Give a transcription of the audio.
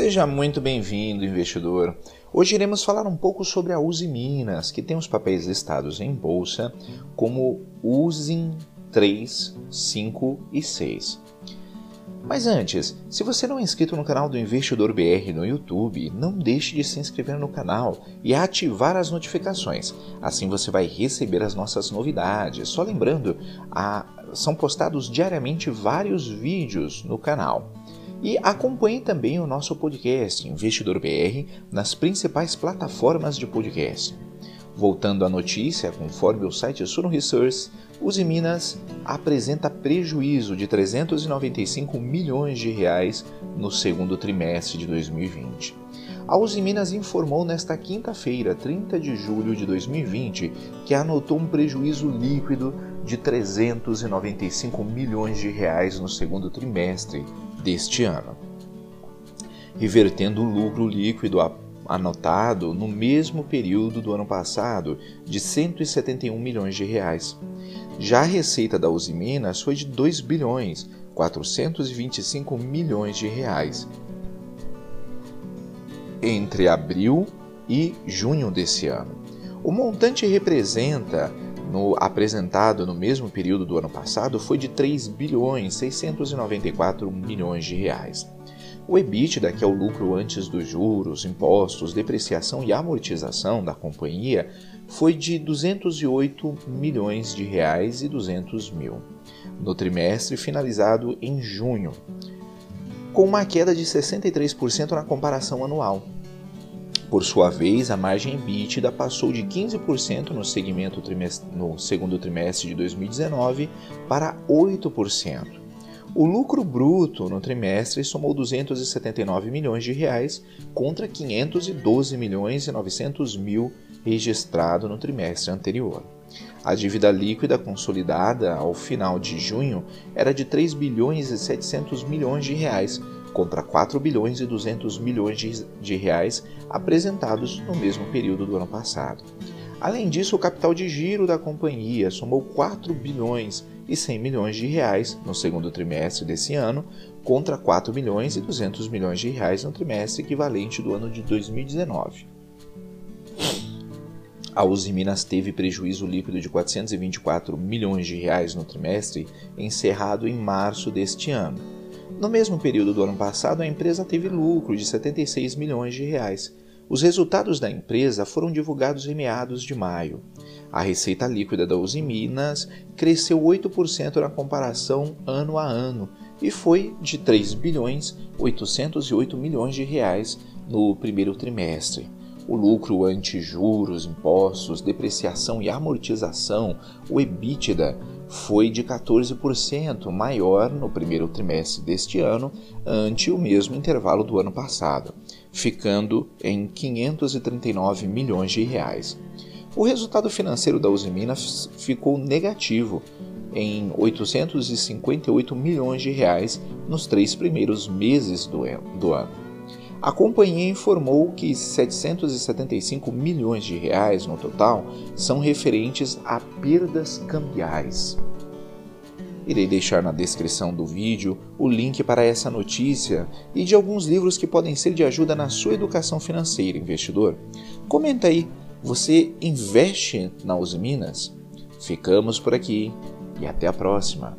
Seja muito bem-vindo, investidor. Hoje iremos falar um pouco sobre a Uzi Minas, que tem os papéis listados em bolsa como USIM 3, 5 e 6. Mas antes, se você não é inscrito no canal do Investidor BR no YouTube, não deixe de se inscrever no canal e ativar as notificações. Assim você vai receber as nossas novidades. Só lembrando, a... são postados diariamente vários vídeos no canal. E acompanhe também o nosso podcast Investidor BR nas principais plataformas de podcast. Voltando à notícia, conforme o site Suno Research, Uzi Minas apresenta prejuízo de 395 milhões de reais no segundo trimestre de 2020. A Uzi Minas informou nesta quinta-feira, 30 de julho de 2020, que anotou um prejuízo líquido de 395 milhões de reais no segundo trimestre deste ano, revertendo o lucro líquido anotado no mesmo período do ano passado de 171 milhões de reais. Já a receita da Uzi Minas foi de 2 bilhões 425 milhões de reais entre abril e junho desse ano. O montante representa no, apresentado no mesmo período do ano passado foi de 3 bilhões 694 milhões de reais. O EBITDA, que é o lucro antes dos juros, impostos, depreciação e amortização da companhia, foi de 208 milhões de reais e 200 mil no trimestre finalizado em junho, com uma queda de 63% na comparação anual. Por sua vez, a margem EBITDA passou de 15% no, segmento no segundo trimestre de 2019 para 8%. O lucro bruto no trimestre somou 279 milhões de reais contra 512 milhões e 900 mil registrado no trimestre anterior. A dívida líquida consolidada ao final de junho era de 3 bilhões e 700 milhões de reais contra 4 bilhões e 200 milhões de, reais apresentados no mesmo período do ano passado. Além disso, o capital de giro da companhia somou 4 bilhões e 100 milhões de reais no segundo trimestre desse ano, contra 4 milhões e 200 milhões de reais no trimestre equivalente do ano de 2019. A Uzi Minas teve prejuízo líquido de 424 milhões de reais no trimestre, encerrado em março deste ano. No mesmo período do ano passado, a empresa teve lucro de 76 milhões de reais, os resultados da empresa foram divulgados em meados de maio. A receita líquida da Uzi Minas cresceu 8% na comparação ano a ano e foi de 3 bilhões 808 milhões de reais no primeiro trimestre. O lucro ante juros, impostos, depreciação e amortização, o EBITDA, foi de 14% maior no primeiro trimestre deste ano ante o mesmo intervalo do ano passado, ficando em 539 milhões de reais. O resultado financeiro da Uzi Minas ficou negativo em 858 milhões de reais nos três primeiros meses do ano. A companhia informou que 775 milhões de reais no total são referentes a perdas cambiais. Irei deixar na descrição do vídeo o link para essa notícia e de alguns livros que podem ser de ajuda na sua educação financeira, investidor. Comenta aí, você investe na Uzi Minas? Ficamos por aqui e até a próxima.